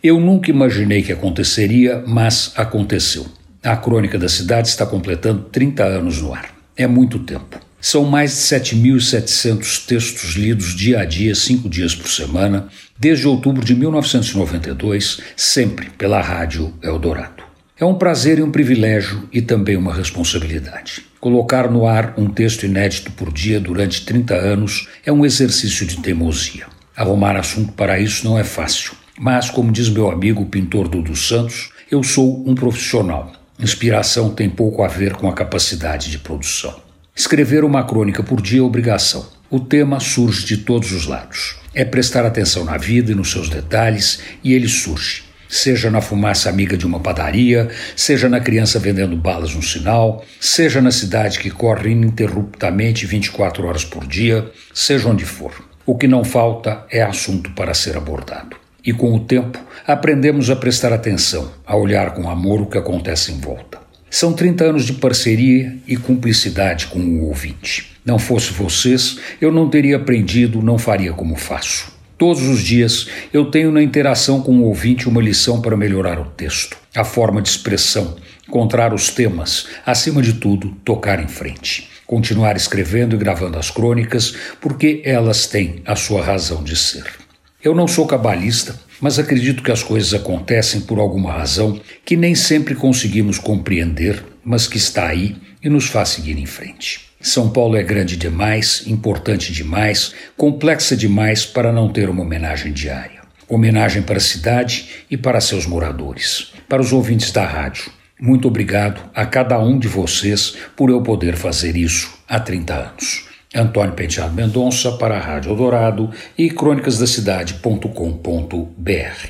Eu nunca imaginei que aconteceria, mas aconteceu. A Crônica da Cidade está completando 30 anos no ar. É muito tempo. São mais de 7.700 textos lidos dia a dia, cinco dias por semana, desde outubro de 1992, sempre pela Rádio Eldorado. É um prazer e um privilégio e também uma responsabilidade. Colocar no ar um texto inédito por dia durante 30 anos é um exercício de teimosia. Arrumar assunto para isso não é fácil. Mas, como diz meu amigo o pintor Dudu Santos, eu sou um profissional. Inspiração tem pouco a ver com a capacidade de produção. Escrever uma crônica por dia é obrigação. O tema surge de todos os lados. É prestar atenção na vida e nos seus detalhes, e ele surge. Seja na fumaça amiga de uma padaria, seja na criança vendendo balas no sinal, seja na cidade que corre ininterruptamente 24 horas por dia, seja onde for. O que não falta é assunto para ser abordado. E com o tempo, aprendemos a prestar atenção, a olhar com amor o que acontece em volta. São 30 anos de parceria e cumplicidade com o ouvinte. Não fosse vocês, eu não teria aprendido, não faria como faço. Todos os dias eu tenho na interação com o ouvinte uma lição para melhorar o texto, a forma de expressão, encontrar os temas, acima de tudo, tocar em frente. Continuar escrevendo e gravando as crônicas, porque elas têm a sua razão de ser. Eu não sou cabalista, mas acredito que as coisas acontecem por alguma razão que nem sempre conseguimos compreender, mas que está aí e nos faz seguir em frente. São Paulo é grande demais, importante demais, complexa demais para não ter uma homenagem diária. Homenagem para a cidade e para seus moradores, para os ouvintes da rádio. Muito obrigado a cada um de vocês por eu poder fazer isso há 30 anos. Antônio Penteado Mendonça para a Rádio Eldorado e crônicasdacidade.com.br.